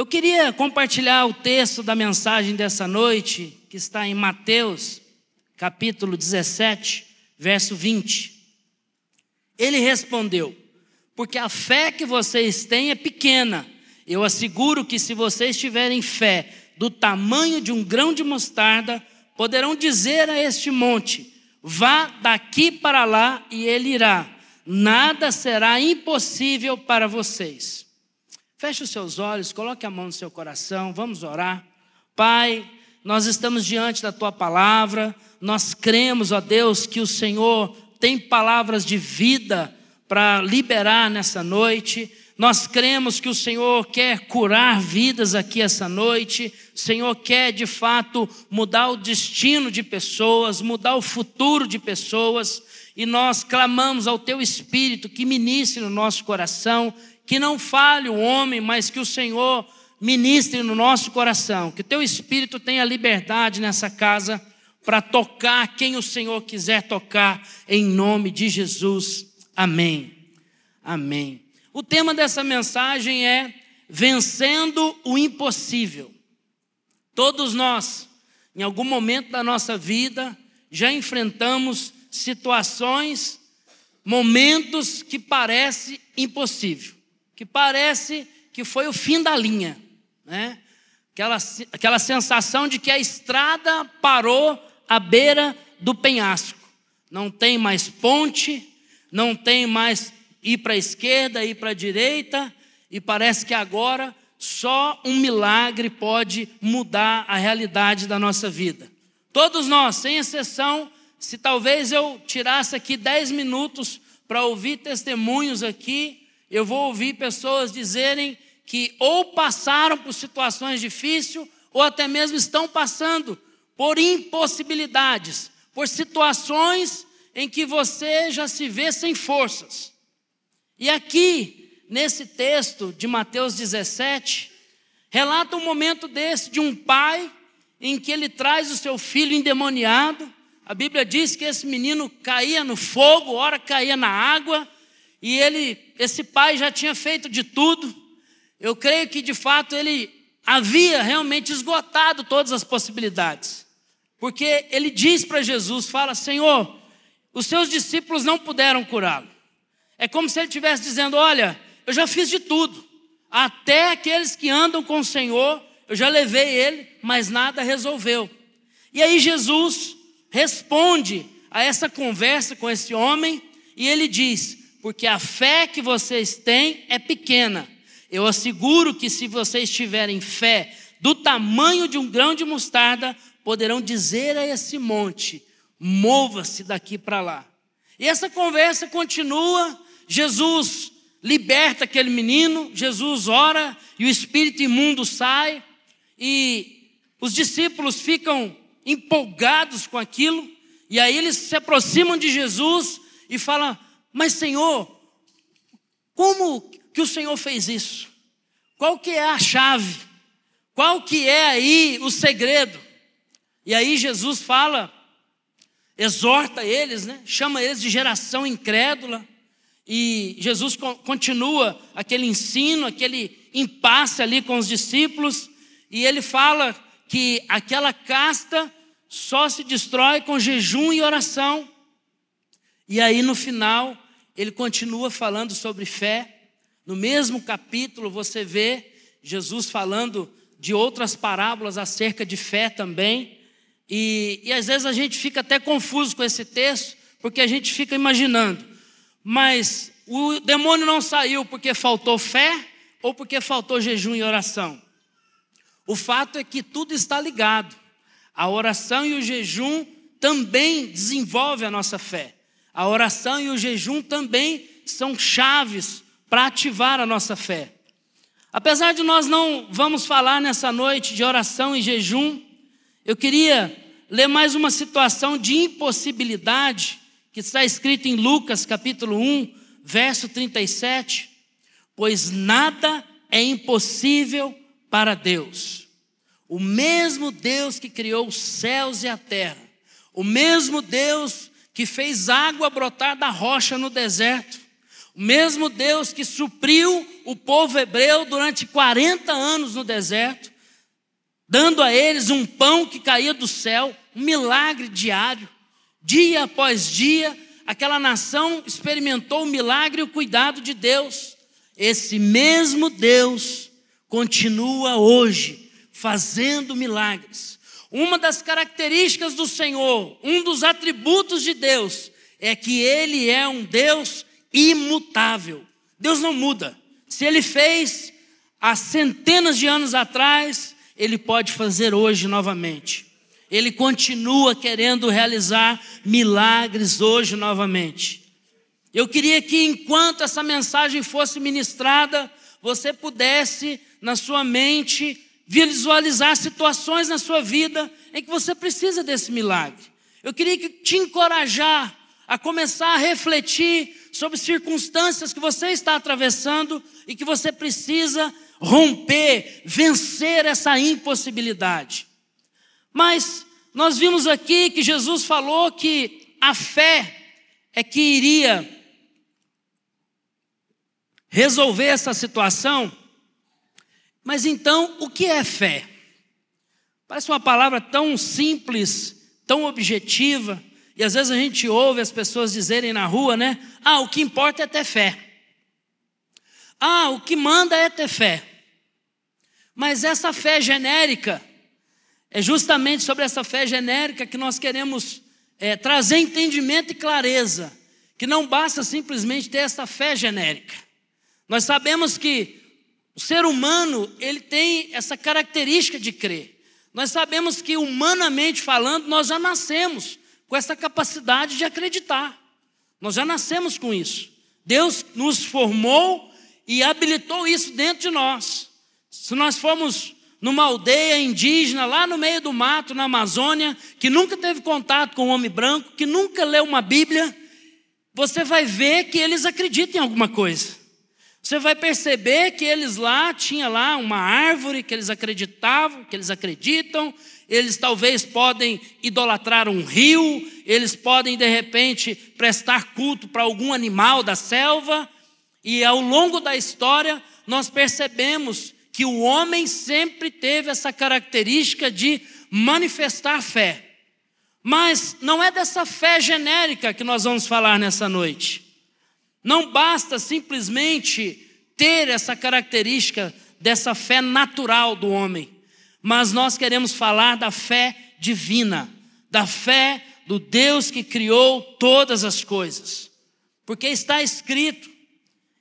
Eu queria compartilhar o texto da mensagem dessa noite, que está em Mateus, capítulo 17, verso 20. Ele respondeu: Porque a fé que vocês têm é pequena. Eu asseguro que se vocês tiverem fé do tamanho de um grão de mostarda, poderão dizer a este monte: Vá daqui para lá e ele irá. Nada será impossível para vocês. Feche os seus olhos, coloque a mão no seu coração, vamos orar. Pai, nós estamos diante da tua palavra, nós cremos, ó Deus, que o Senhor tem palavras de vida para liberar nessa noite. Nós cremos que o Senhor quer curar vidas aqui essa noite. O Senhor quer, de fato, mudar o destino de pessoas, mudar o futuro de pessoas. E nós clamamos ao Teu Espírito que ministre no nosso coração, que não fale o homem, mas que o Senhor ministre no nosso coração. Que Teu Espírito tenha liberdade nessa casa para tocar quem o Senhor quiser tocar, em nome de Jesus. Amém. Amém. O tema dessa mensagem é Vencendo o Impossível. Todos nós, em algum momento da nossa vida, já enfrentamos situações, momentos que parece impossível, que parece que foi o fim da linha, né? Aquela, aquela sensação de que a estrada parou à beira do penhasco. Não tem mais ponte, não tem mais ir para a esquerda, ir para a direita, e parece que agora só um milagre pode mudar a realidade da nossa vida. Todos nós, sem exceção, se talvez eu tirasse aqui 10 minutos para ouvir testemunhos aqui, eu vou ouvir pessoas dizerem que ou passaram por situações difíceis, ou até mesmo estão passando por impossibilidades, por situações em que você já se vê sem forças. E aqui, nesse texto de Mateus 17, relata um momento desse de um pai em que ele traz o seu filho endemoniado. A Bíblia diz que esse menino caía no fogo, ora caía na água, e ele, esse pai já tinha feito de tudo. Eu creio que de fato ele havia realmente esgotado todas as possibilidades. Porque ele diz para Jesus, fala: "Senhor, os seus discípulos não puderam curá-lo. É como se ele estivesse dizendo: Olha, eu já fiz de tudo. Até aqueles que andam com o Senhor, eu já levei ele, mas nada resolveu. E aí Jesus responde a essa conversa com esse homem e ele diz: Porque a fé que vocês têm é pequena. Eu asseguro que se vocês tiverem fé do tamanho de um grão de mostarda, poderão dizer a esse monte: mova-se daqui para lá. E essa conversa continua Jesus liberta aquele menino, Jesus ora e o espírito imundo sai, e os discípulos ficam empolgados com aquilo, e aí eles se aproximam de Jesus e falam: Mas Senhor, como que o Senhor fez isso? Qual que é a chave? Qual que é aí o segredo? E aí Jesus fala, exorta eles, né? chama eles de geração incrédula, e Jesus continua aquele ensino, aquele impasse ali com os discípulos, e ele fala que aquela casta só se destrói com jejum e oração. E aí no final, ele continua falando sobre fé. No mesmo capítulo, você vê Jesus falando de outras parábolas acerca de fé também. E, e às vezes a gente fica até confuso com esse texto, porque a gente fica imaginando mas o demônio não saiu porque faltou fé ou porque faltou jejum e oração. O fato é que tudo está ligado. A oração e o jejum também desenvolvem a nossa fé. A oração e o jejum também são chaves para ativar a nossa fé. Apesar de nós não vamos falar nessa noite de oração e jejum, eu queria ler mais uma situação de impossibilidade que está escrito em Lucas capítulo 1, verso 37, pois nada é impossível para Deus. O mesmo Deus que criou os céus e a terra, o mesmo Deus que fez água brotar da rocha no deserto, O mesmo Deus que supriu o povo hebreu durante 40 anos no deserto, dando a eles um pão que caía do céu, um milagre diário, dia após dia, aquela nação experimentou o milagre e o cuidado de Deus. Esse mesmo Deus continua hoje fazendo milagres. Uma das características do Senhor, um dos atributos de Deus, é que Ele é um Deus imutável. Deus não muda. Se Ele fez há centenas de anos atrás, Ele pode fazer hoje novamente. Ele continua querendo realizar milagres hoje novamente. Eu queria que enquanto essa mensagem fosse ministrada, você pudesse, na sua mente, visualizar situações na sua vida em que você precisa desse milagre. Eu queria que te encorajar a começar a refletir sobre circunstâncias que você está atravessando e que você precisa romper, vencer essa impossibilidade. Mas nós vimos aqui que Jesus falou que a fé é que iria resolver essa situação. Mas então, o que é fé? Parece uma palavra tão simples, tão objetiva, e às vezes a gente ouve as pessoas dizerem na rua, né? Ah, o que importa é ter fé. Ah, o que manda é ter fé. Mas essa fé genérica, é justamente sobre essa fé genérica que nós queremos é, trazer entendimento e clareza, que não basta simplesmente ter essa fé genérica. Nós sabemos que o ser humano, ele tem essa característica de crer. Nós sabemos que humanamente falando, nós já nascemos com essa capacidade de acreditar. Nós já nascemos com isso. Deus nos formou e habilitou isso dentro de nós. Se nós formos numa aldeia indígena, lá no meio do mato, na Amazônia, que nunca teve contato com o homem branco, que nunca leu uma Bíblia, você vai ver que eles acreditam em alguma coisa. Você vai perceber que eles lá tinha lá uma árvore que eles acreditavam, que eles acreditam, eles talvez podem idolatrar um rio, eles podem de repente prestar culto para algum animal da selva, e ao longo da história nós percebemos que o homem sempre teve essa característica de manifestar fé. Mas não é dessa fé genérica que nós vamos falar nessa noite. Não basta simplesmente ter essa característica dessa fé natural do homem, mas nós queremos falar da fé divina, da fé do Deus que criou todas as coisas. Porque está escrito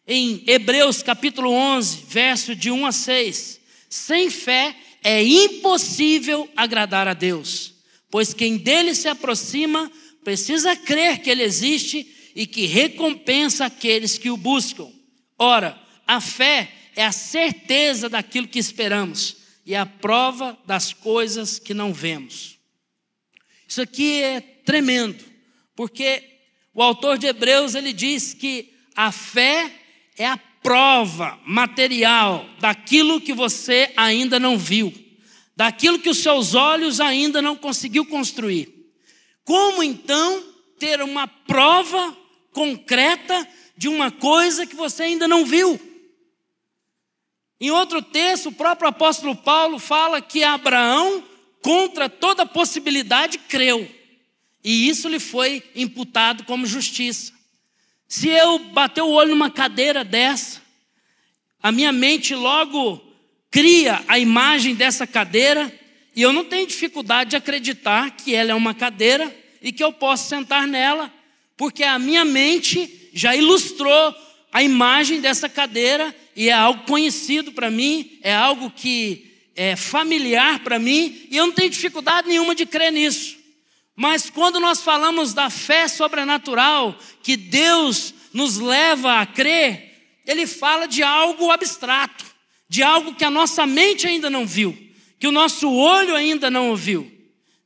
em Hebreus capítulo 11, verso de 1 a 6: sem fé é impossível agradar a Deus, pois quem dele se aproxima precisa crer que ele existe e que recompensa aqueles que o buscam. Ora, a fé é a certeza daquilo que esperamos e a prova das coisas que não vemos. Isso aqui é tremendo, porque o autor de Hebreus ele diz que a fé é a prova material daquilo que você ainda não viu, daquilo que os seus olhos ainda não conseguiu construir. Como então ter uma prova concreta de uma coisa que você ainda não viu. Em outro texto, o próprio apóstolo Paulo fala que Abraão, contra toda possibilidade, creu. E isso lhe foi imputado como justiça. Se eu bater o olho numa cadeira dessa, a minha mente logo cria a imagem dessa cadeira, e eu não tenho dificuldade de acreditar que ela é uma cadeira e que eu posso sentar nela porque a minha mente já ilustrou a imagem dessa cadeira e é algo conhecido para mim, é algo que é familiar para mim e eu não tenho dificuldade nenhuma de crer nisso. Mas quando nós falamos da fé sobrenatural, que Deus nos leva a crer, ele fala de algo abstrato, de algo que a nossa mente ainda não viu, que o nosso olho ainda não ouviu.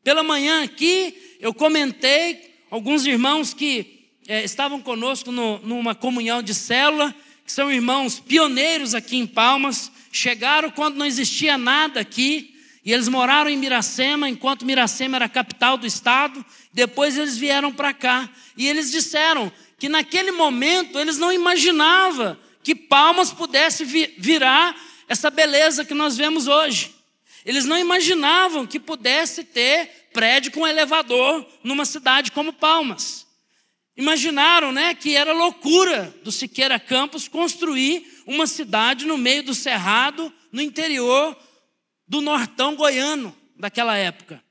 Pela manhã aqui, eu comentei alguns irmãos que é, estavam conosco no, numa comunhão de célula, que são irmãos pioneiros aqui em Palmas, chegaram quando não existia nada aqui, E eles moraram em Miracema, enquanto Miracema era a capital do estado. Depois eles vieram para cá. E eles disseram que naquele momento eles não imaginavam que Palmas pudesse virar essa beleza que nós vemos hoje. Eles não imaginavam que pudesse ter prédio com elevador numa cidade como Palmas. Imaginaram, né, que era loucura do Siqueira Campos construir uma cidade no meio do cerrado, no interior do nortão goiano daquela época.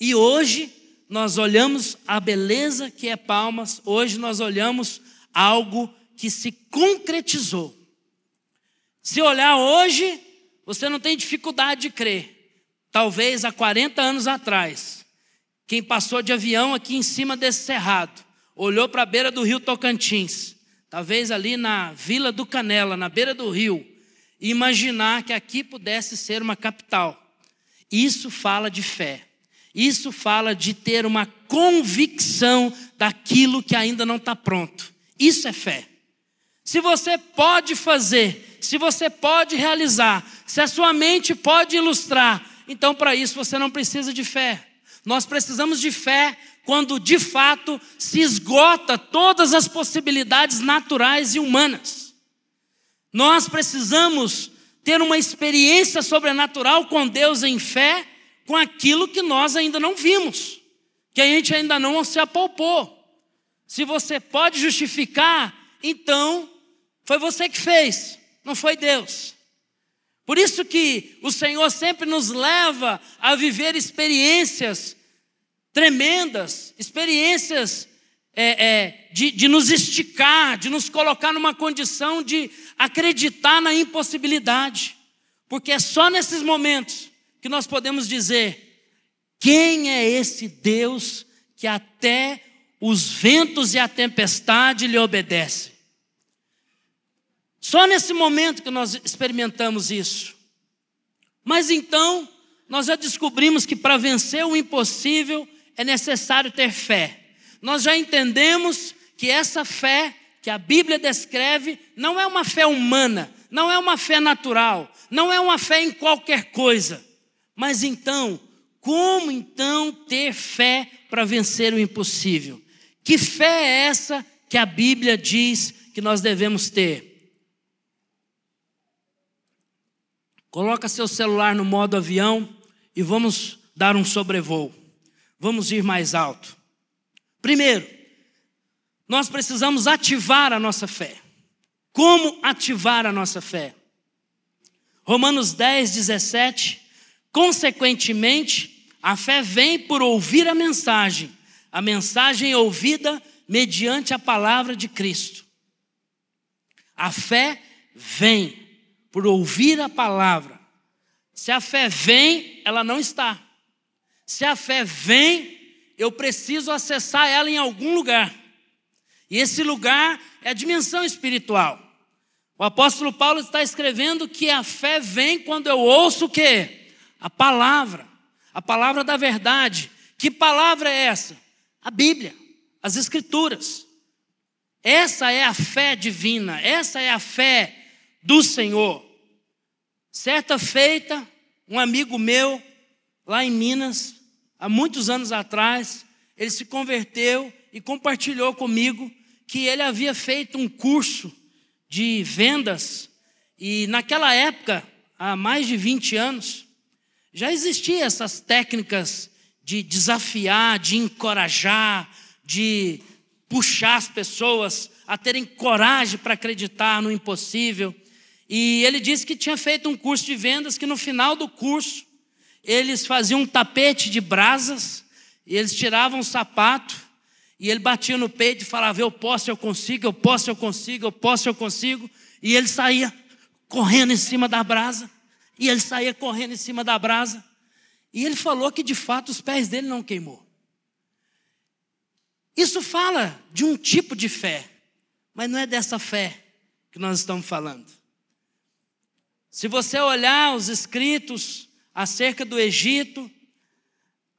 E hoje nós olhamos a beleza que é Palmas, hoje nós olhamos algo que se concretizou. Se olhar hoje, você não tem dificuldade de crer. Talvez há 40 anos atrás, quem passou de avião aqui em cima desse cerrado, olhou para a beira do rio Tocantins, talvez ali na Vila do Canela, na beira do rio, e imaginar que aqui pudesse ser uma capital. Isso fala de fé. Isso fala de ter uma convicção daquilo que ainda não está pronto. Isso é fé. Se você pode fazer, se você pode realizar, se a sua mente pode ilustrar, então para isso você não precisa de fé. Nós precisamos de fé quando de fato se esgota todas as possibilidades naturais e humanas. Nós precisamos ter uma experiência sobrenatural com Deus em fé, com aquilo que nós ainda não vimos, que a gente ainda não se apalpou. Se você pode justificar, então foi você que fez, não foi Deus. Por isso que o Senhor sempre nos leva a viver experiências tremendas, experiências é, é, de, de nos esticar, de nos colocar numa condição de acreditar na impossibilidade. Porque é só nesses momentos que nós podemos dizer: quem é esse Deus que até os ventos e a tempestade lhe obedecem? Só nesse momento que nós experimentamos isso. Mas então, nós já descobrimos que para vencer o impossível, é necessário ter fé. Nós já entendemos que essa fé que a Bíblia descreve não é uma fé humana, não é uma fé natural, não é uma fé em qualquer coisa. Mas então, como então ter fé para vencer o impossível? Que fé é essa que a Bíblia diz que nós devemos ter? Coloca seu celular no modo avião e vamos dar um sobrevoo. Vamos ir mais alto. Primeiro, nós precisamos ativar a nossa fé. Como ativar a nossa fé? Romanos 10, 17. Consequentemente, a fé vem por ouvir a mensagem, a mensagem ouvida mediante a palavra de Cristo. A fé vem por ouvir a palavra. Se a fé vem, ela não está. Se a fé vem, eu preciso acessar ela em algum lugar. E esse lugar é a dimensão espiritual. O apóstolo Paulo está escrevendo que a fé vem quando eu ouço o quê? A palavra, a palavra da verdade. Que palavra é essa? A Bíblia, as Escrituras. Essa é a fé divina, essa é a fé do Senhor. Certa feita, um amigo meu, lá em Minas, há muitos anos atrás, ele se converteu e compartilhou comigo que ele havia feito um curso de vendas e naquela época, há mais de 20 anos, já existiam essas técnicas de desafiar, de encorajar, de puxar as pessoas a terem coragem para acreditar no impossível. E ele disse que tinha feito um curso de vendas que no final do curso eles faziam um tapete de brasas, e eles tiravam o sapato, e ele batia no peito e falava: Eu posso, eu consigo, eu posso, eu consigo, eu posso, eu consigo. E ele saía correndo em cima da brasa, e ele saía correndo em cima da brasa. E ele falou que de fato os pés dele não queimou. Isso fala de um tipo de fé, mas não é dessa fé que nós estamos falando. Se você olhar os escritos acerca do Egito,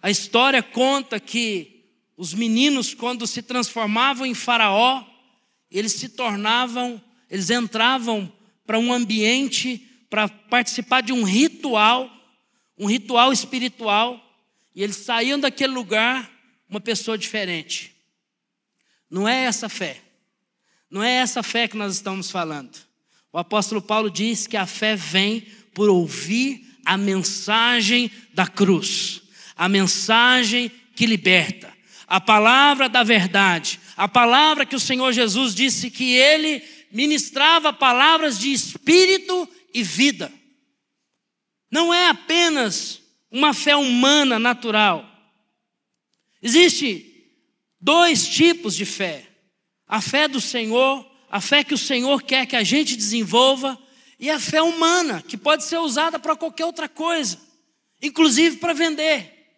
a história conta que os meninos, quando se transformavam em Faraó, eles se tornavam, eles entravam para um ambiente para participar de um ritual, um ritual espiritual, e eles saíam daquele lugar uma pessoa diferente. Não é essa fé. Não é essa fé que nós estamos falando. O apóstolo Paulo diz que a fé vem por ouvir a mensagem da cruz, a mensagem que liberta, a palavra da verdade, a palavra que o Senhor Jesus disse que ele ministrava palavras de espírito e vida. Não é apenas uma fé humana natural. Existe dois tipos de fé: a fé do Senhor, a fé que o Senhor quer que a gente desenvolva, e a fé humana, que pode ser usada para qualquer outra coisa, inclusive para vender.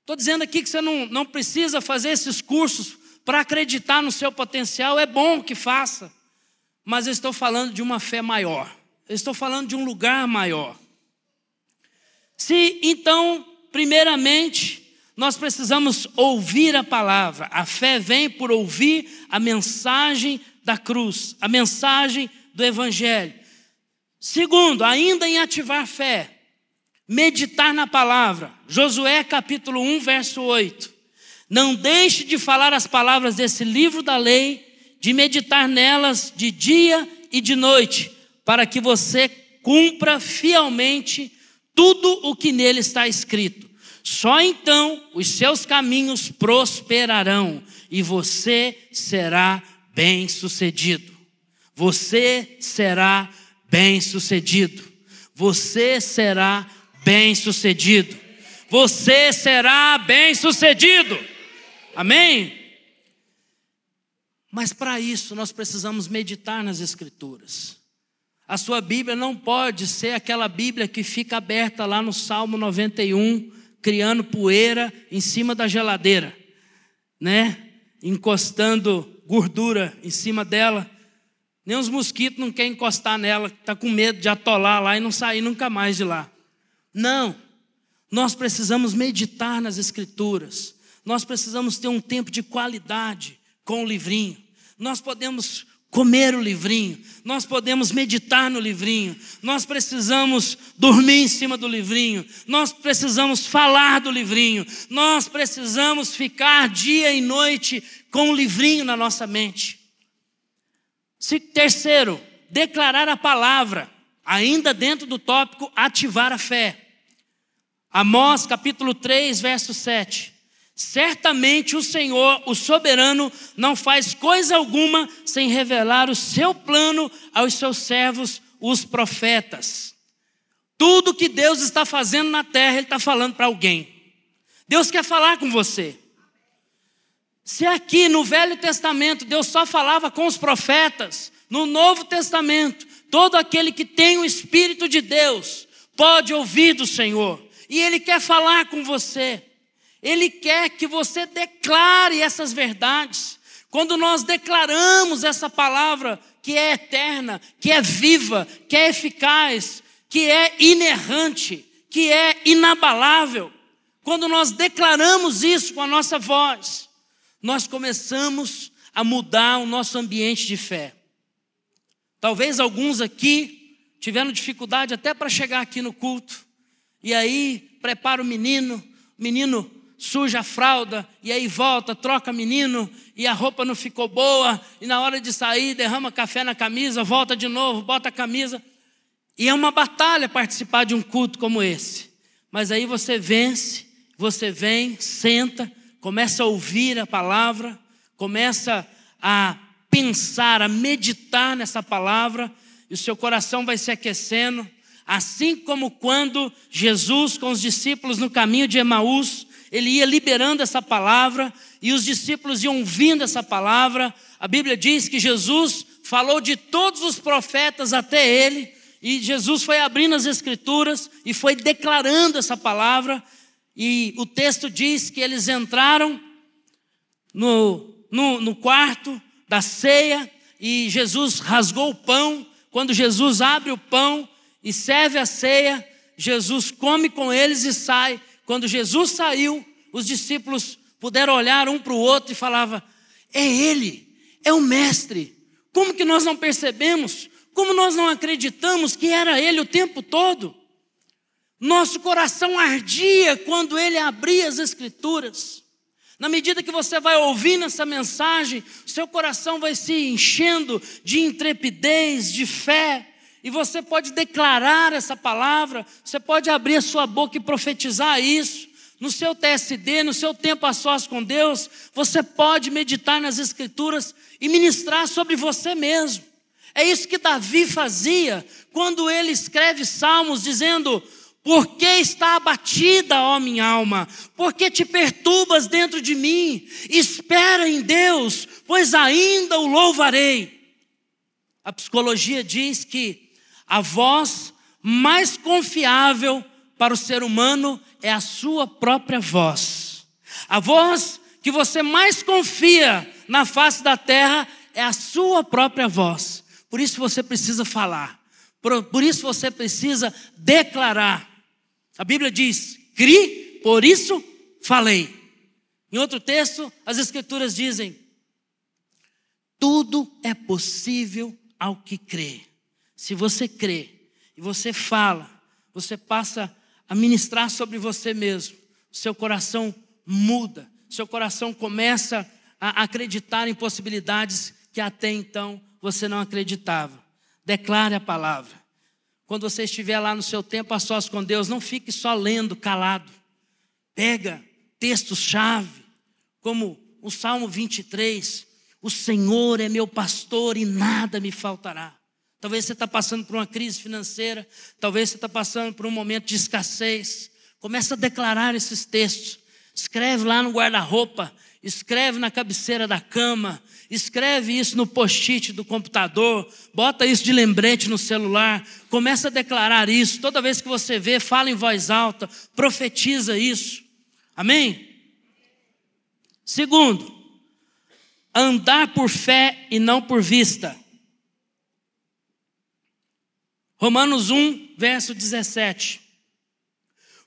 Estou dizendo aqui que você não, não precisa fazer esses cursos para acreditar no seu potencial, é bom que faça, mas eu estou falando de uma fé maior, eu estou falando de um lugar maior. Se então, primeiramente, nós precisamos ouvir a palavra, a fé vem por ouvir a mensagem da cruz, a mensagem do Evangelho. Segundo, ainda em ativar fé, meditar na palavra. Josué capítulo 1, verso 8. Não deixe de falar as palavras desse livro da lei, de meditar nelas de dia e de noite, para que você cumpra fielmente tudo o que nele está escrito. Só então os seus caminhos prosperarão e você será bem-sucedido. Você será bem-sucedido. Você será bem-sucedido. Você será bem-sucedido. Amém? Mas para isso nós precisamos meditar nas Escrituras. A sua Bíblia não pode ser aquela Bíblia que fica aberta lá no Salmo 91, criando poeira em cima da geladeira, né? Encostando gordura em cima dela. Nem os mosquitos não querem encostar nela, está com medo de atolar lá e não sair nunca mais de lá. Não. Nós precisamos meditar nas Escrituras. Nós precisamos ter um tempo de qualidade com o livrinho. Nós podemos comer o livrinho, nós podemos meditar no livrinho, nós precisamos dormir em cima do livrinho, nós precisamos falar do livrinho, nós precisamos ficar dia e noite com o livrinho na nossa mente. Terceiro, declarar a palavra, ainda dentro do tópico ativar a fé. Amós capítulo 3, verso 7. Certamente o Senhor, o soberano, não faz coisa alguma sem revelar o seu plano aos seus servos, os profetas. Tudo que Deus está fazendo na terra, Ele está falando para alguém. Deus quer falar com você. Se aqui no Velho Testamento Deus só falava com os profetas, no Novo Testamento, todo aquele que tem o Espírito de Deus pode ouvir do Senhor. E Ele quer falar com você. Ele quer que você declare essas verdades. Quando nós declaramos essa palavra que é eterna, que é viva, que é eficaz, que é inerrante, que é inabalável, quando nós declaramos isso com a nossa voz, nós começamos a mudar o nosso ambiente de fé. Talvez alguns aqui tiveram dificuldade até para chegar aqui no culto, e aí prepara o menino, o menino suja a fralda, e aí volta, troca menino, e a roupa não ficou boa, e na hora de sair derrama café na camisa, volta de novo, bota a camisa. E é uma batalha participar de um culto como esse. Mas aí você vence, você vem, senta, começa a ouvir a palavra, começa a pensar, a meditar nessa palavra, e o seu coração vai se aquecendo, assim como quando Jesus com os discípulos no caminho de Emaús, ele ia liberando essa palavra e os discípulos iam ouvindo essa palavra. A Bíblia diz que Jesus falou de todos os profetas até ele, e Jesus foi abrindo as Escrituras e foi declarando essa palavra. E o texto diz que eles entraram no, no, no quarto da ceia e Jesus rasgou o pão. Quando Jesus abre o pão e serve a ceia, Jesus come com eles e sai. Quando Jesus saiu, os discípulos puderam olhar um para o outro e falava: "É ele, é o mestre". Como que nós não percebemos? Como nós não acreditamos que era ele o tempo todo? Nosso coração ardia quando ele abria as Escrituras. Na medida que você vai ouvindo essa mensagem, seu coração vai se enchendo de intrepidez, de fé, e você pode declarar essa palavra, você pode abrir a sua boca e profetizar isso. No seu TSD, no seu tempo a sós com Deus, você pode meditar nas Escrituras e ministrar sobre você mesmo. É isso que Davi fazia quando ele escreve salmos dizendo: por que está abatida, ó minha alma? Por que te perturbas dentro de mim? Espera em Deus, pois ainda o louvarei. A psicologia diz que a voz mais confiável para o ser humano é a sua própria voz. A voz que você mais confia na face da terra é a sua própria voz. Por isso você precisa falar. Por, por isso você precisa declarar. A Bíblia diz: cri, por isso falei. Em outro texto, as Escrituras dizem: tudo é possível ao que crê. Se você crê e você fala, você passa a ministrar sobre você mesmo, seu coração muda, seu coração começa a acreditar em possibilidades que até então você não acreditava. Declare a palavra. Quando você estiver lá no seu tempo a sós com Deus, não fique só lendo calado. Pega textos-chave, como o Salmo 23. O Senhor é meu pastor e nada me faltará. Talvez você está passando por uma crise financeira, talvez você está passando por um momento de escassez. Começa a declarar esses textos. Escreve lá no guarda-roupa, escreve na cabeceira da cama, escreve isso no post-it do computador, bota isso de lembrete no celular, começa a declarar isso. Toda vez que você vê, fala em voz alta, profetiza isso. Amém? Segundo, andar por fé e não por vista. Romanos 1, verso 17.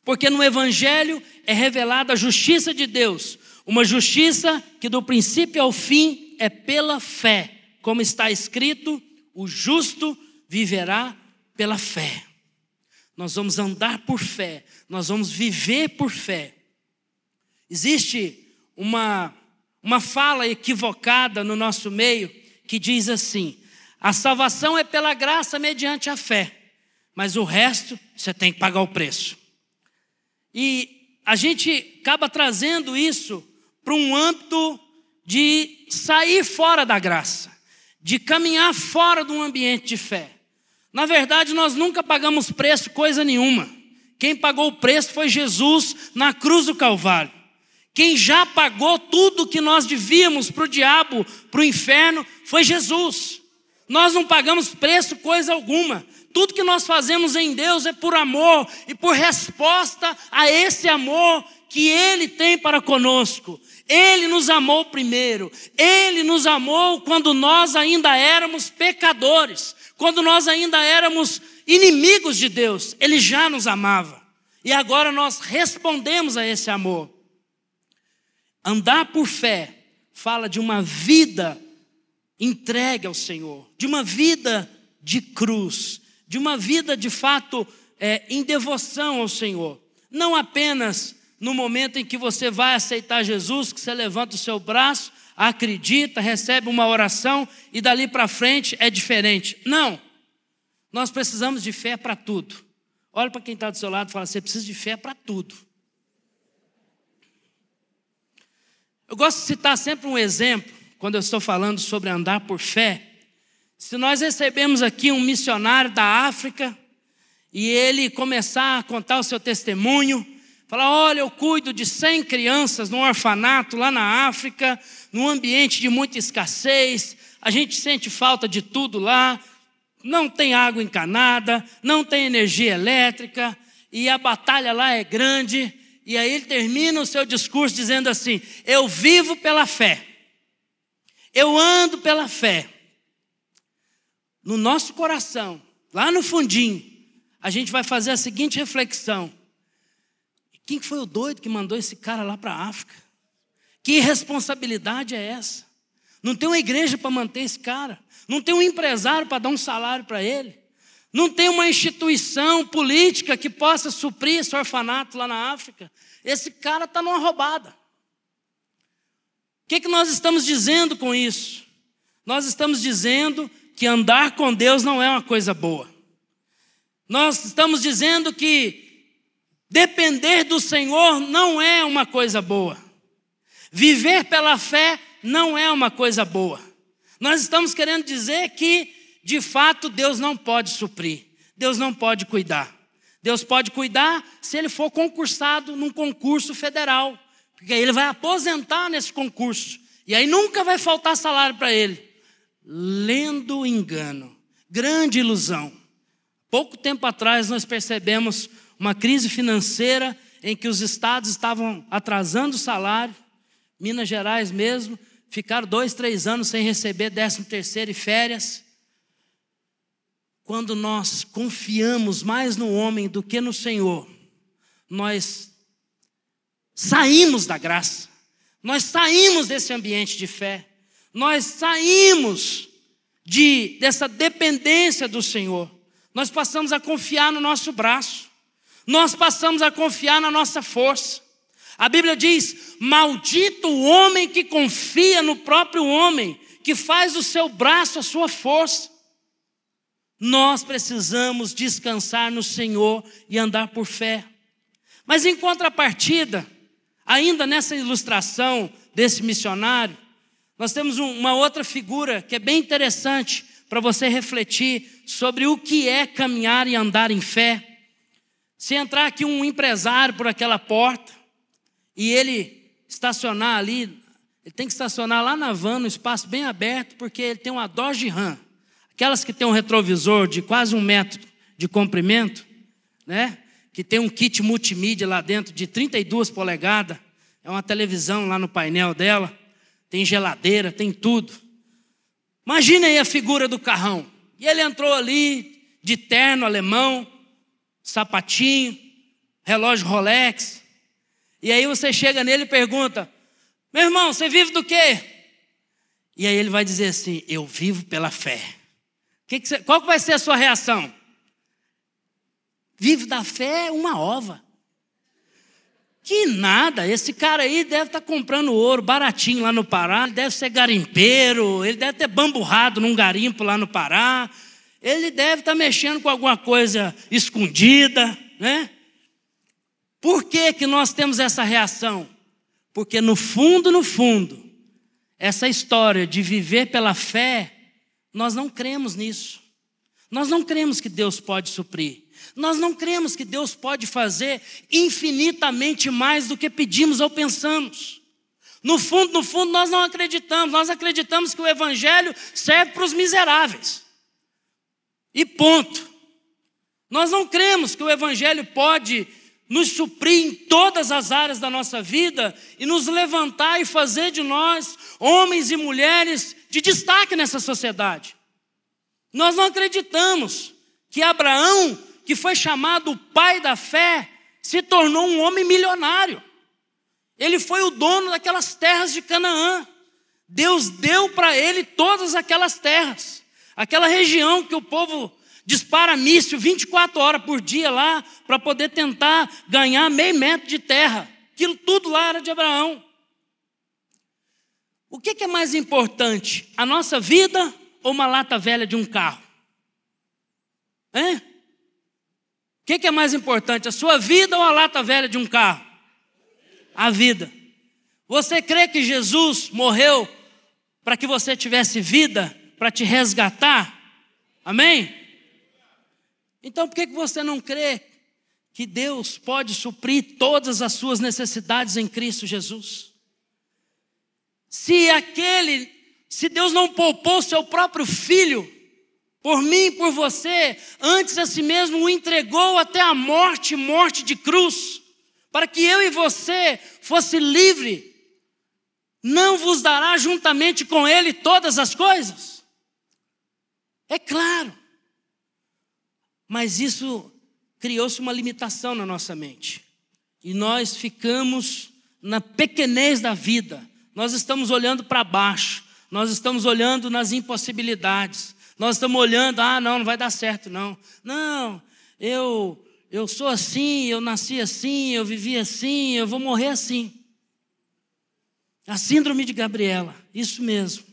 Porque no Evangelho é revelada a justiça de Deus, uma justiça que do princípio ao fim é pela fé, como está escrito: o justo viverá pela fé. Nós vamos andar por fé, nós vamos viver por fé. Existe uma, uma fala equivocada no nosso meio que diz assim: a salvação é pela graça mediante a fé, mas o resto você tem que pagar o preço. E a gente acaba trazendo isso para um âmbito de sair fora da graça, de caminhar fora de um ambiente de fé. Na verdade, nós nunca pagamos preço coisa nenhuma. Quem pagou o preço foi Jesus na cruz do Calvário. Quem já pagou tudo que nós devíamos para o diabo, para o inferno, foi Jesus. Nós não pagamos preço coisa alguma. Tudo que nós fazemos em Deus é por amor e por resposta a esse amor que Ele tem para conosco. Ele nos amou primeiro. Ele nos amou quando nós ainda éramos pecadores, quando nós ainda éramos inimigos de Deus. Ele já nos amava. E agora nós respondemos a esse amor. Andar por fé fala de uma vida entregue ao Senhor, de uma vida de cruz, de uma vida de fato é, em devoção ao Senhor. Não apenas no momento em que você vai aceitar Jesus, que você levanta o seu braço, acredita, recebe uma oração e dali para frente é diferente. Não. Nós precisamos de fé para tudo. Olha para quem está do seu lado e fala: você precisa de fé para tudo. Eu gosto de citar sempre um exemplo quando eu estou falando sobre andar por fé, se nós recebemos aqui um missionário da África e ele começar a contar o seu testemunho, falar: olha, eu cuido de 100 crianças num orfanato lá na África, num ambiente de muita escassez, a gente sente falta de tudo lá, não tem água encanada, não tem energia elétrica, e a batalha lá é grande. E aí ele termina o seu discurso dizendo assim: Eu vivo pela fé. Eu ando pela fé. No nosso coração, lá no fundinho, a gente vai fazer a seguinte reflexão: quem foi o doido que mandou esse cara lá para a África? Que responsabilidade é essa? Não tem uma igreja para manter esse cara, não tem um empresário para dar um salário para ele, Não tem uma instituição política que possa suprir esse orfanato lá na África. Esse cara está numa roubada. O que, que nós estamos dizendo com isso? Nós estamos dizendo que andar com Deus não é uma coisa boa. Nós estamos dizendo que depender do Senhor não é uma coisa boa. Viver pela fé não é uma coisa boa. Nós estamos querendo dizer que, de fato, Deus não pode suprir, Deus não pode cuidar. Deus pode cuidar se ele for concursado num concurso federal, porque aí ele vai aposentar nesse concurso, e aí nunca vai faltar salário para ele. Lendo engano, grande ilusão. Pouco tempo atrás nós percebemos uma crise financeira em que os estados estavam atrasando o salário, Minas Gerais mesmo, ficaram dois, três anos sem receber décimo terceiro e férias. Quando nós confiamos mais no homem do que no Senhor, nós saímos da graça, nós saímos desse ambiente de fé, nós saímos de, dessa dependência do Senhor, nós passamos a confiar no nosso braço, nós passamos a confiar na nossa força. A Bíblia diz: Maldito o homem que confia no próprio homem, que faz do seu braço a sua força. Nós precisamos descansar no Senhor e andar por fé. Mas em contrapartida, ainda nessa ilustração desse missionário, nós temos uma outra figura que é bem interessante para você refletir sobre o que é caminhar e andar em fé. Se entrar aqui um empresário por aquela porta, e ele estacionar ali, ele tem que estacionar lá na van, no espaço bem aberto, porque ele tem uma Dodge Ram, aquelas que tem um retrovisor de quase um metro de comprimento, né? que tem um kit multimídia lá dentro de 32 polegadas, é uma televisão lá no painel dela, tem geladeira, tem tudo. Imagina aí a figura do carrão. E ele entrou ali de terno alemão, sapatinho, relógio Rolex, e aí você chega nele e pergunta: Meu irmão, você vive do quê? E aí ele vai dizer assim: Eu vivo pela fé. Que que você, qual vai ser a sua reação? Vive da fé uma ova. Que nada, esse cara aí deve estar tá comprando ouro baratinho lá no Pará, ele deve ser garimpeiro, ele deve ter bamburrado num garimpo lá no Pará, ele deve estar tá mexendo com alguma coisa escondida, né? Por que, que nós temos essa reação? Porque no fundo, no fundo, essa história de viver pela fé, nós não cremos nisso. Nós não cremos que Deus pode suprir. Nós não cremos que Deus pode fazer infinitamente mais do que pedimos ou pensamos. No fundo, no fundo, nós não acreditamos. Nós acreditamos que o Evangelho serve para os miseráveis. E ponto. Nós não cremos que o Evangelho pode nos suprir em todas as áreas da nossa vida e nos levantar e fazer de nós homens e mulheres de destaque nessa sociedade. Nós não acreditamos que Abraão, que foi chamado o pai da fé, se tornou um homem milionário. Ele foi o dono daquelas terras de Canaã. Deus deu para ele todas aquelas terras, aquela região que o povo dispara míssil 24 horas por dia lá para poder tentar ganhar meio metro de terra. Aquilo tudo lá era de Abraão. O que, é mais importante, a nossa vida ou uma lata velha de um carro? Hein? O que, que é mais importante, a sua vida ou a lata velha de um carro? A vida. Você crê que Jesus morreu para que você tivesse vida, para te resgatar? Amém? Então por que você não crê que Deus pode suprir todas as suas necessidades em Cristo Jesus? Se aquele, se Deus não poupou seu próprio filho, por mim por você, antes a si mesmo o entregou até a morte, morte de cruz, para que eu e você fosse livre, não vos dará juntamente com ele todas as coisas? É claro. Mas isso criou-se uma limitação na nossa mente. E nós ficamos na pequenez da vida. Nós estamos olhando para baixo. Nós estamos olhando nas impossibilidades. Nós estamos olhando, ah, não, não vai dar certo, não. Não, eu, eu sou assim, eu nasci assim, eu vivi assim, eu vou morrer assim. A síndrome de Gabriela, isso mesmo.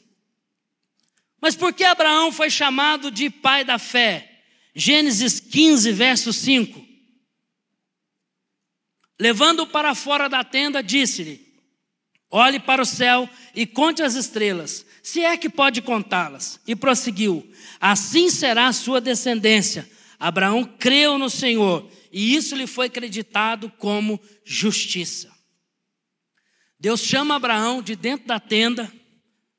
Mas por que Abraão foi chamado de pai da fé? Gênesis 15, verso 5. Levando-o para fora da tenda, disse-lhe: Olhe para o céu e conte as estrelas, se é que pode contá-las. E prosseguiu: Assim será a sua descendência. Abraão creu no Senhor, e isso lhe foi acreditado como justiça. Deus chama Abraão de dentro da tenda,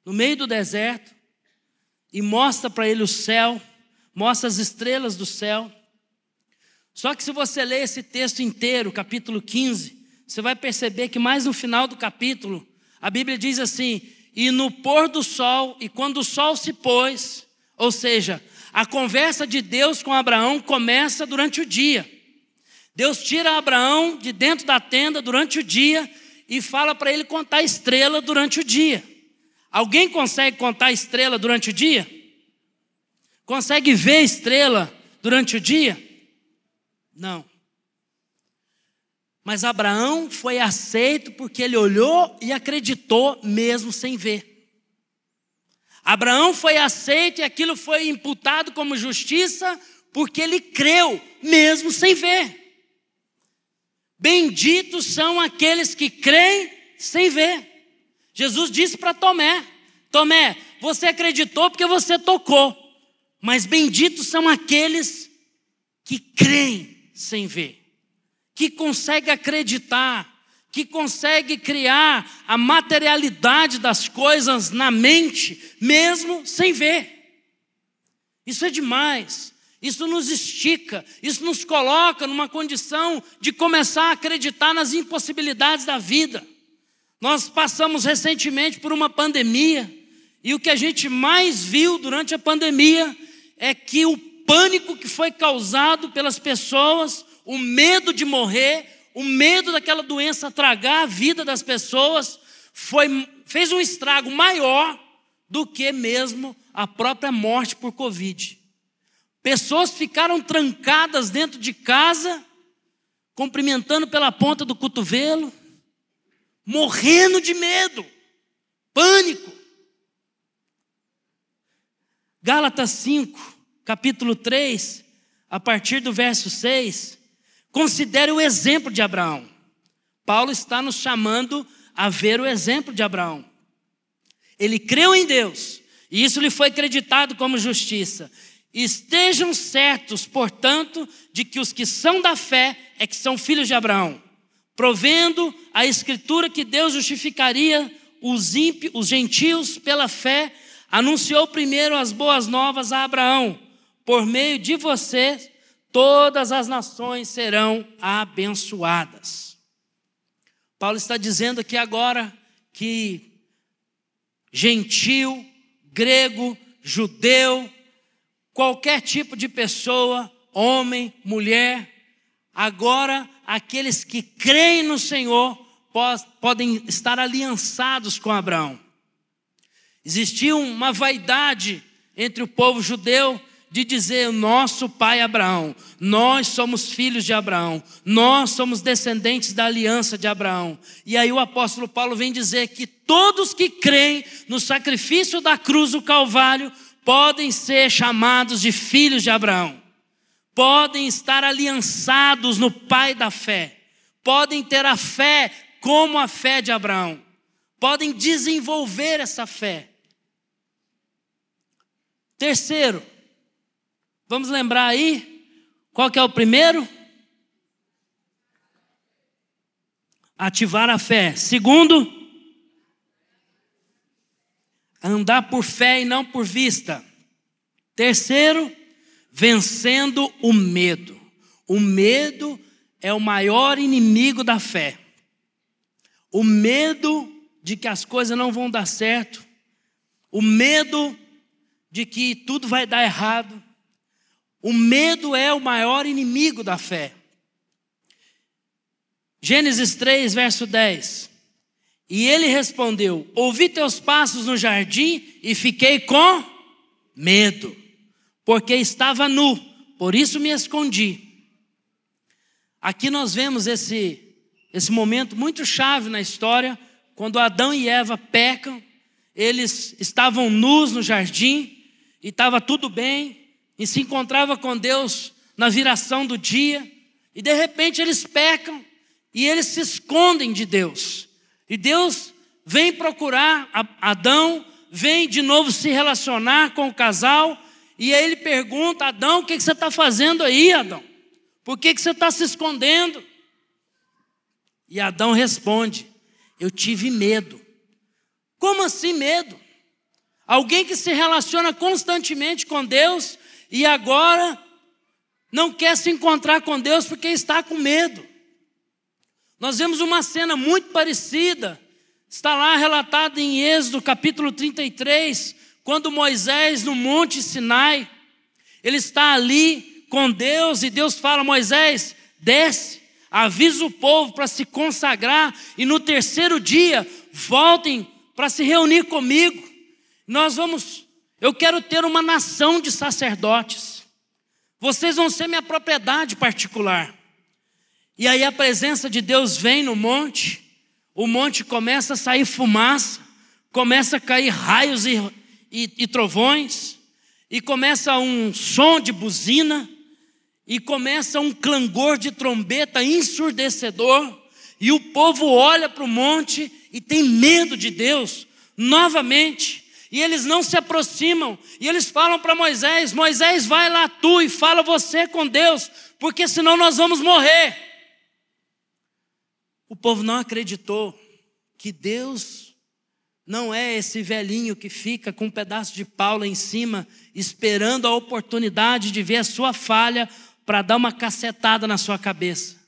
no meio do deserto, e mostra para ele o céu, mostra as estrelas do céu. Só que se você ler esse texto inteiro, capítulo 15, você vai perceber que mais no final do capítulo, a Bíblia diz assim: e no pôr do sol, e quando o sol se pôs, ou seja, a conversa de Deus com Abraão começa durante o dia. Deus tira Abraão de dentro da tenda durante o dia e fala para ele contar estrela durante o dia. Alguém consegue contar estrela durante o dia? Consegue ver estrela durante o dia? Não. Mas Abraão foi aceito porque ele olhou e acreditou mesmo sem ver. Abraão foi aceito e aquilo foi imputado como justiça porque ele creu mesmo sem ver. Benditos são aqueles que creem sem ver. Jesus disse para Tomé: Tomé, você acreditou porque você tocou, mas benditos são aqueles que creem sem ver, que conseguem acreditar, que consegue criar a materialidade das coisas na mente, mesmo sem ver. Isso é demais. Isso nos estica, isso nos coloca numa condição de começar a acreditar nas impossibilidades da vida. Nós passamos recentemente por uma pandemia, e o que a gente mais viu durante a pandemia é que o pânico que foi causado pelas pessoas, o medo de morrer, o medo daquela doença tragar a vida das pessoas, foi, fez um estrago maior do que mesmo a própria morte por Covid. Pessoas ficaram trancadas dentro de casa, cumprimentando pela ponta do cotovelo, morrendo de medo, pânico. Gálatas 5, capítulo 3, a partir do verso 6, considere o exemplo de Abraão. Paulo está nos chamando a ver o exemplo de Abraão. Ele creu em Deus, e isso lhe foi acreditado como justiça. Estejam certos, portanto, de que os que são da fé é que são filhos de Abraão, provendo a escritura que Deus justificaria os, ímpios, os gentios pela fé, anunciou primeiro as boas novas a Abraão: por meio de você, todas as nações serão abençoadas. Paulo está dizendo aqui agora que gentil, grego, judeu, qualquer tipo de pessoa, homem, mulher, agora aqueles que creem no Senhor podem estar aliançados com Abraão. Existia uma vaidade entre o povo judeu de dizer: nosso pai Abraão, nós somos filhos de Abraão, nós somos descendentes da aliança de Abraão. E aí o apóstolo Paulo vem dizer que todos que creem no sacrifício da cruz do Calvário podem ser chamados de filhos de Abraão, podem estar aliançados no pai da fé, podem ter a fé como a fé de Abraão, podem desenvolver essa fé. Terceiro, vamos lembrar aí, qual que é o primeiro? Ativar a fé. Segundo, andar por fé e não por vista. Terceiro, vencendo o medo. O medo é o maior inimigo da fé. O medo de que as coisas não vão dar certo, o medo de que tudo vai dar errado. O medo é o maior inimigo da fé. Gênesis 3, verso 10. E ele respondeu: Ouvi teus passos no jardim e fiquei com medo. porque estava nu, por isso me escondi. Aqui nós vemos esse, esse momento muito chave na história, quando Adão e Eva pecam, eles estavam nus no jardim, e estava tudo bem, e se encontrava com Deus na viração do dia, e de repente eles pecam, e eles se escondem de Deus. E Deus vem procurar Adão, vem de novo se relacionar com o casal, e aí ele pergunta: Adão, o que você está fazendo aí, Adão? Por que você está se escondendo? E Adão responde: Eu tive medo. Como assim medo? Alguém que se relaciona constantemente com Deus e agora não quer se encontrar com Deus porque está com medo. Nós vemos uma cena muito parecida, está lá relatada em Êxodo capítulo 33, quando Moisés no Monte Sinai, ele está ali com Deus e Deus fala: Moisés, desce, avisa o povo para se consagrar e no terceiro dia voltem para se reunir comigo. Nós vamos, eu quero ter uma nação de sacerdotes. Vocês vão ser minha propriedade particular. E aí a presença de Deus vem no monte, o monte começa a sair fumaça, começa a cair raios e, e, e trovões, e começa um som de buzina, e começa um clangor de trombeta ensurdecedor, e o povo olha para o monte e tem medo de Deus, novamente, e eles não se aproximam, e eles falam para Moisés: Moisés, vai lá tu e fala você com Deus, porque senão nós vamos morrer. O povo não acreditou que Deus não é esse velhinho que fica com um pedaço de pau em cima, esperando a oportunidade de ver a sua falha para dar uma cacetada na sua cabeça.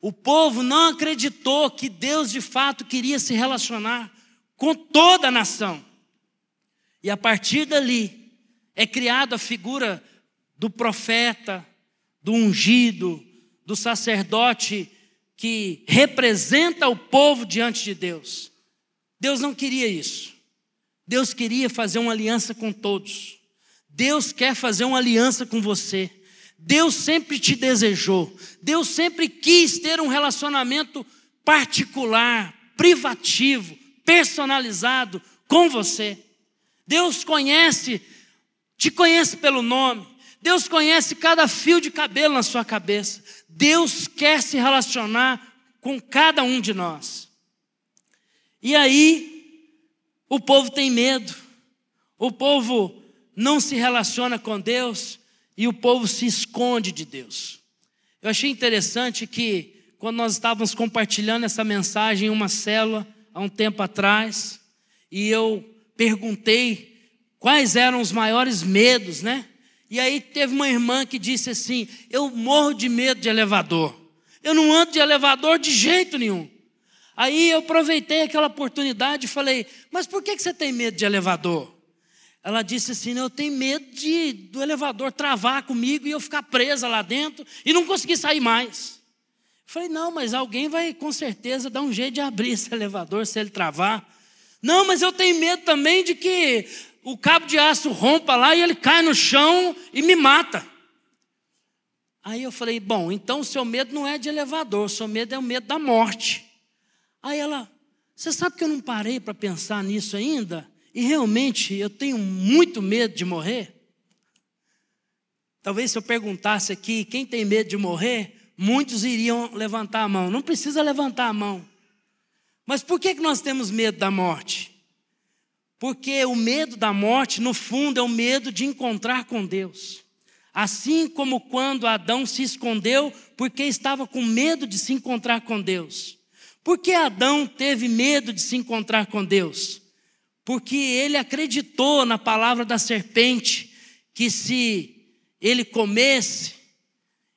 O povo não acreditou que Deus de fato queria se relacionar com toda a nação. E a partir dali é criada a figura do profeta, do ungido, do sacerdote que representa o povo diante de Deus. Deus não queria isso. Deus queria fazer uma aliança com todos. Deus quer fazer uma aliança com você. Deus sempre te desejou. Deus sempre quis ter um relacionamento particular, privativo, personalizado com você. Deus conhece, te conhece pelo nome. Deus conhece cada fio de cabelo na sua cabeça. Deus quer se relacionar com cada um de nós. E aí, o povo tem medo, o povo não se relaciona com Deus e o povo se esconde de Deus. Eu achei interessante que, quando nós estávamos compartilhando essa mensagem em uma célula, há um tempo atrás, e eu perguntei quais eram os maiores medos, né? E aí teve uma irmã que disse assim: Eu morro de medo de elevador. Eu não ando de elevador de jeito nenhum. Aí eu aproveitei aquela oportunidade e falei: Mas por que você tem medo de elevador? Ela disse assim: Eu tenho medo de, do elevador travar comigo e eu ficar presa lá dentro e não conseguir sair mais. Falei: Não, mas alguém vai com certeza dar um jeito de abrir esse elevador se ele travar. Não, mas eu tenho medo também de que o cabo de aço rompa lá e ele cai no chão e me mata. Aí eu falei: Bom, então o seu medo não é de elevador, o seu medo é o medo da morte. Aí ela, você sabe que eu não parei para pensar nisso ainda? E realmente eu tenho muito medo de morrer. Talvez se eu perguntasse aqui quem tem medo de morrer, muitos iriam levantar a mão. Não precisa levantar a mão. Mas por que, que nós temos medo da morte? Porque o medo da morte, no fundo, é o medo de encontrar com Deus. Assim como quando Adão se escondeu porque estava com medo de se encontrar com Deus. Por que Adão teve medo de se encontrar com Deus? Porque ele acreditou na palavra da serpente, que se ele comesse,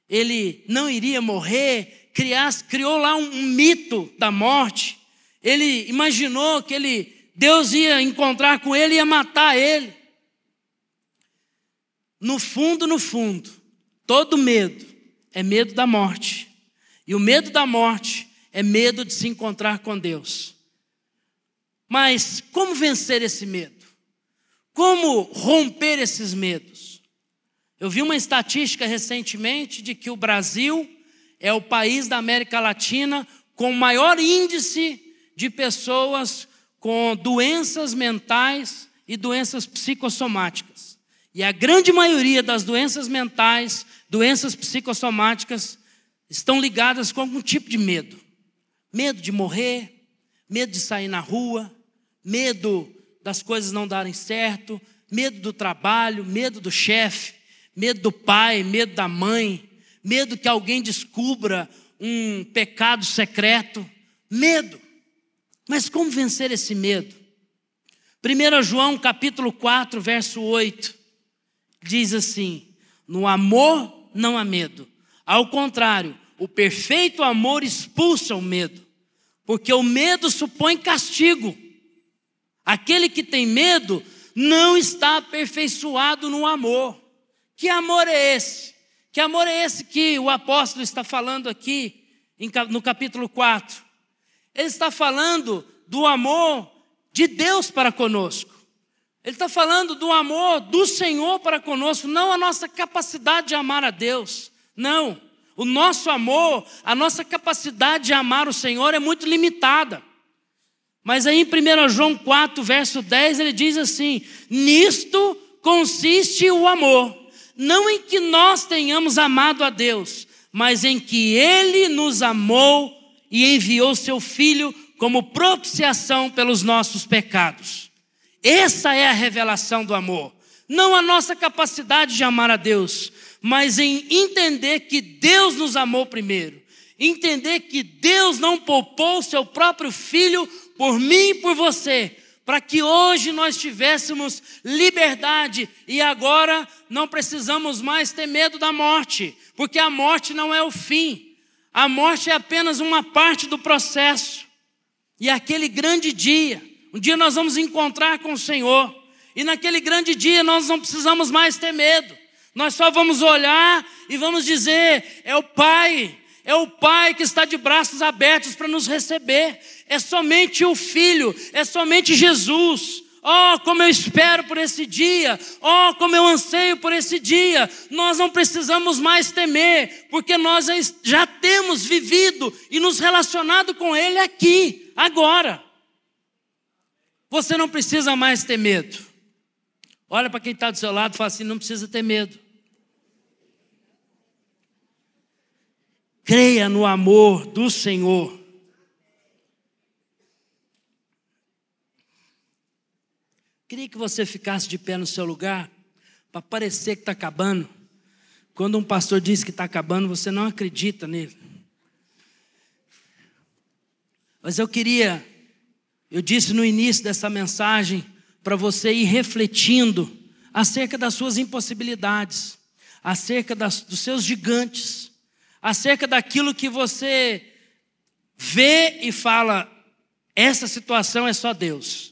ele não iria morrer, criasse, criou lá um, um mito da morte. Ele imaginou que ele Deus ia encontrar com ele e ia matar ele. No fundo, no fundo, todo medo é medo da morte. E o medo da morte é medo de se encontrar com Deus. Mas como vencer esse medo? Como romper esses medos? Eu vi uma estatística recentemente de que o Brasil é o país da América Latina com maior índice de pessoas com doenças mentais e doenças psicossomáticas. E a grande maioria das doenças mentais, doenças psicossomáticas, estão ligadas com algum tipo de medo. Medo de morrer, medo de sair na rua, medo das coisas não darem certo, medo do trabalho, medo do chefe, medo do pai, medo da mãe, medo que alguém descubra um pecado secreto, medo. Mas como vencer esse medo? 1 João capítulo 4, verso 8, diz assim: No amor não há medo. Ao contrário, o perfeito amor expulsa o medo, porque o medo supõe castigo. Aquele que tem medo não está aperfeiçoado no amor. Que amor é esse? Que amor é esse que o apóstolo está falando aqui no capítulo 4? Ele está falando do amor de Deus para conosco. Ele está falando do amor do Senhor para conosco, não a nossa capacidade de amar a Deus. Não. O nosso amor, a nossa capacidade de amar o Senhor é muito limitada. Mas aí em 1 João 4, verso 10, ele diz assim: Nisto consiste o amor, não em que nós tenhamos amado a Deus, mas em que Ele nos amou e enviou seu Filho como propiciação pelos nossos pecados. Essa é a revelação do amor. Não a nossa capacidade de amar a Deus, mas em entender que Deus nos amou primeiro. Entender que Deus não poupou seu próprio filho por mim e por você, para que hoje nós tivéssemos liberdade e agora não precisamos mais ter medo da morte, porque a morte não é o fim. A morte é apenas uma parte do processo. E aquele grande dia, um dia nós vamos encontrar com o Senhor. E naquele grande dia nós não precisamos mais ter medo. Nós só vamos olhar e vamos dizer: é o Pai, é o Pai que está de braços abertos para nos receber. É somente o Filho, é somente Jesus. Oh, como eu espero por esse dia. Oh, como eu anseio por esse dia. Nós não precisamos mais temer, porque nós já temos vivido e nos relacionado com Ele aqui, agora. Você não precisa mais ter medo. Olha para quem está do seu lado e fala assim: não precisa ter medo. Creia no amor do Senhor. Queria que você ficasse de pé no seu lugar, para parecer que está acabando. Quando um pastor diz que está acabando, você não acredita nele. Mas eu queria, eu disse no início dessa mensagem, para você ir refletindo acerca das suas impossibilidades, acerca das, dos seus gigantes, acerca daquilo que você vê e fala: essa situação é só Deus.